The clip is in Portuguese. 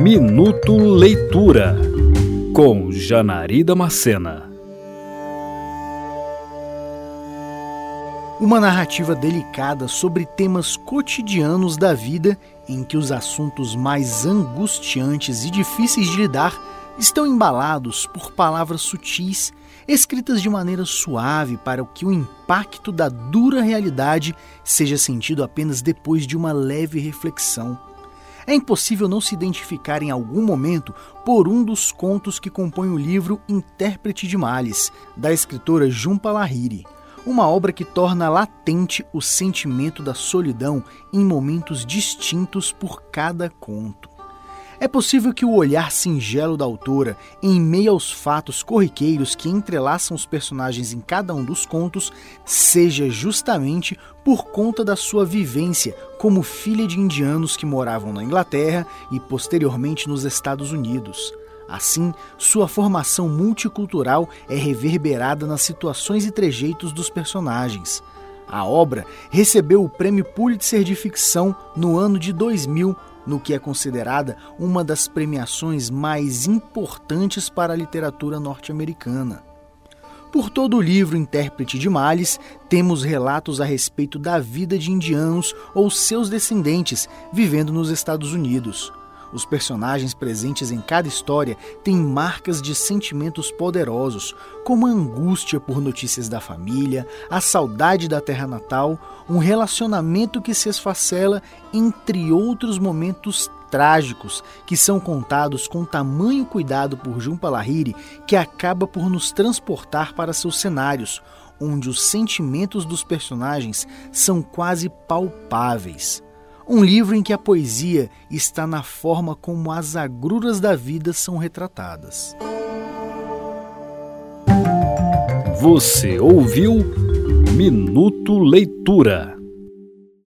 Minuto Leitura com Janari Damascena. Uma narrativa delicada sobre temas cotidianos da vida em que os assuntos mais angustiantes e difíceis de lidar estão embalados por palavras sutis, escritas de maneira suave para que o impacto da dura realidade seja sentido apenas depois de uma leve reflexão. É impossível não se identificar em algum momento por um dos contos que compõem o livro Intérprete de Males, da escritora Jhumpa Lahiri uma obra que torna latente o sentimento da solidão em momentos distintos por cada conto. É possível que o olhar singelo da autora, em meio aos fatos corriqueiros que entrelaçam os personagens em cada um dos contos, seja justamente por conta da sua vivência como filha de indianos que moravam na Inglaterra e posteriormente nos Estados Unidos. Assim, sua formação multicultural é reverberada nas situações e trejeitos dos personagens. A obra recebeu o Prêmio Pulitzer de Ficção no ano de 2000, no que é considerada uma das premiações mais importantes para a literatura norte-americana. Por todo o livro Intérprete de Males, temos relatos a respeito da vida de indianos ou seus descendentes vivendo nos Estados Unidos. Os personagens presentes em cada história têm marcas de sentimentos poderosos, como a angústia por notícias da família, a saudade da terra natal, um relacionamento que se esfacela, entre outros momentos trágicos que são contados com tamanho cuidado por Jhumpa Lahiri que acaba por nos transportar para seus cenários, onde os sentimentos dos personagens são quase palpáveis. Um livro em que a poesia está na forma como as agruras da vida são retratadas. Você ouviu Minuto Leitura.